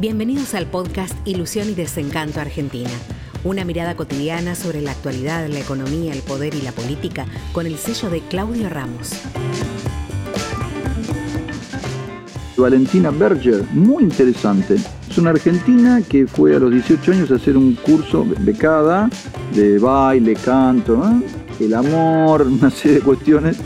Bienvenidos al podcast Ilusión y Desencanto Argentina. Una mirada cotidiana sobre la actualidad, la economía, el poder y la política con el sello de Claudio Ramos. Valentina Berger, muy interesante. Es una argentina que fue a los 18 años a hacer un curso becada de baile, canto, el amor, una serie de cuestiones.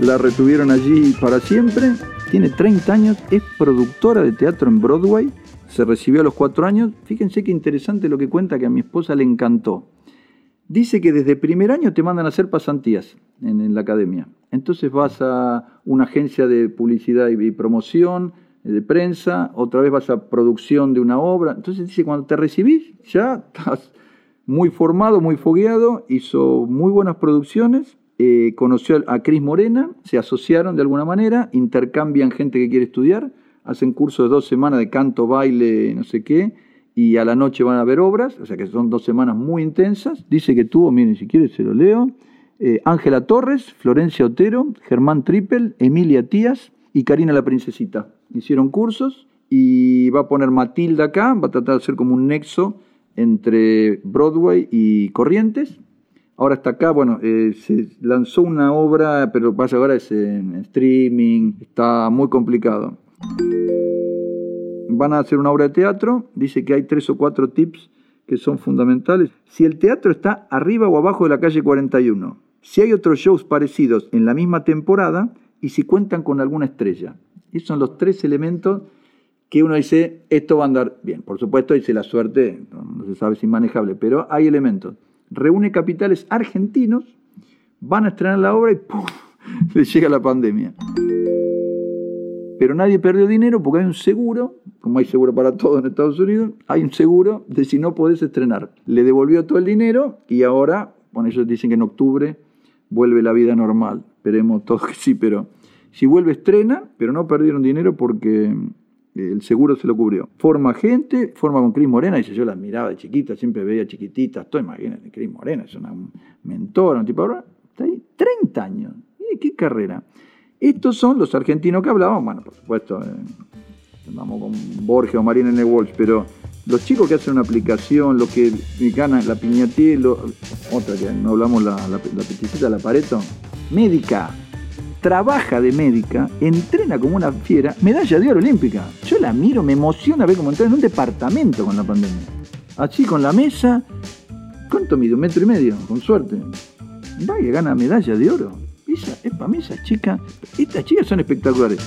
La retuvieron allí para siempre. Tiene 30 años, es productora de teatro en Broadway. Se recibió a los 4 años. Fíjense qué interesante lo que cuenta que a mi esposa le encantó. Dice que desde primer año te mandan a hacer pasantías en, la academia. Entonces vas a una agencia de publicidad y, promoción, eh, de prensa, otra vez vas a producción de una obra. Entonces dice, cuando te recibís, ya estás muy formado, muy fogueado, hizo muy buenas producciones, eh, conoció a Cris Morena, se asociaron de alguna manera, intercambian gente que quiere estudiar, hacen cursos de dos semanas de canto, baile, no sé qué, y a la noche van a ver obras, o sea que son dos semanas muy intensas. Dice que tuvo, miren, si quiere se lo leo, eh, Ángela Torres, Florencia Otero, Germán Trippel, Emilia Tías y Karina la Princesita. Hicieron cursos y va a poner Matilda acá, va a tratar de hacer como un nexo entre Broadway y Corrientes. Ahora está acá, bueno, eh, se lanzó una obra, pero pasa ahora es en streaming, está muy complicado van a hacer una obra de teatro, dice que hay tres o cuatro tips que son fundamentales. Si el teatro está arriba o abajo de la calle 41, si hay otros shows parecidos en la misma temporada y si cuentan con alguna estrella. Esos son los tres elementos que uno dice, esto va a andar bien. Por supuesto, dice la suerte, no se sabe si es manejable, pero hay elementos. Reúne capitales argentinos, van a estrenar la obra y ¡pum! les llega la pandemia. Pero nadie perdió dinero porque hay un seguro, como hay seguro para todo en Estados Unidos, hay un seguro de si no podés estrenar. Le devolvió todo el dinero y ahora, bueno, ellos dicen que en octubre vuelve la vida normal. Esperemos todos que sí, pero si vuelve estrena, pero no perdieron dinero porque eh, el seguro se lo cubrió. Forma gente, forma con Cris Morena, dice, yo la miraba de chiquita, siempre veía chiquitita, estoy, imagínate, Cris Morena es una mentora, un tipo, ahora está ahí, 30 años, qué carrera. Estos son los argentinos que hablaban, bueno, por supuesto, eh, vamos con Borges o Marina N. Walsh, pero los chicos que hacen una aplicación, los que ganan la piñatier, otra que no hablamos, la, la, la la pareto, médica, trabaja de médica, entrena como una fiera, medalla de oro olímpica. Yo la miro, me emociona ver cómo entra en un departamento con la pandemia. Así con la mesa, ¿cuánto mide? Un metro y medio, con suerte. Vaya, gana medalla de oro. Para mí esas chicas, estas chicas son espectaculares.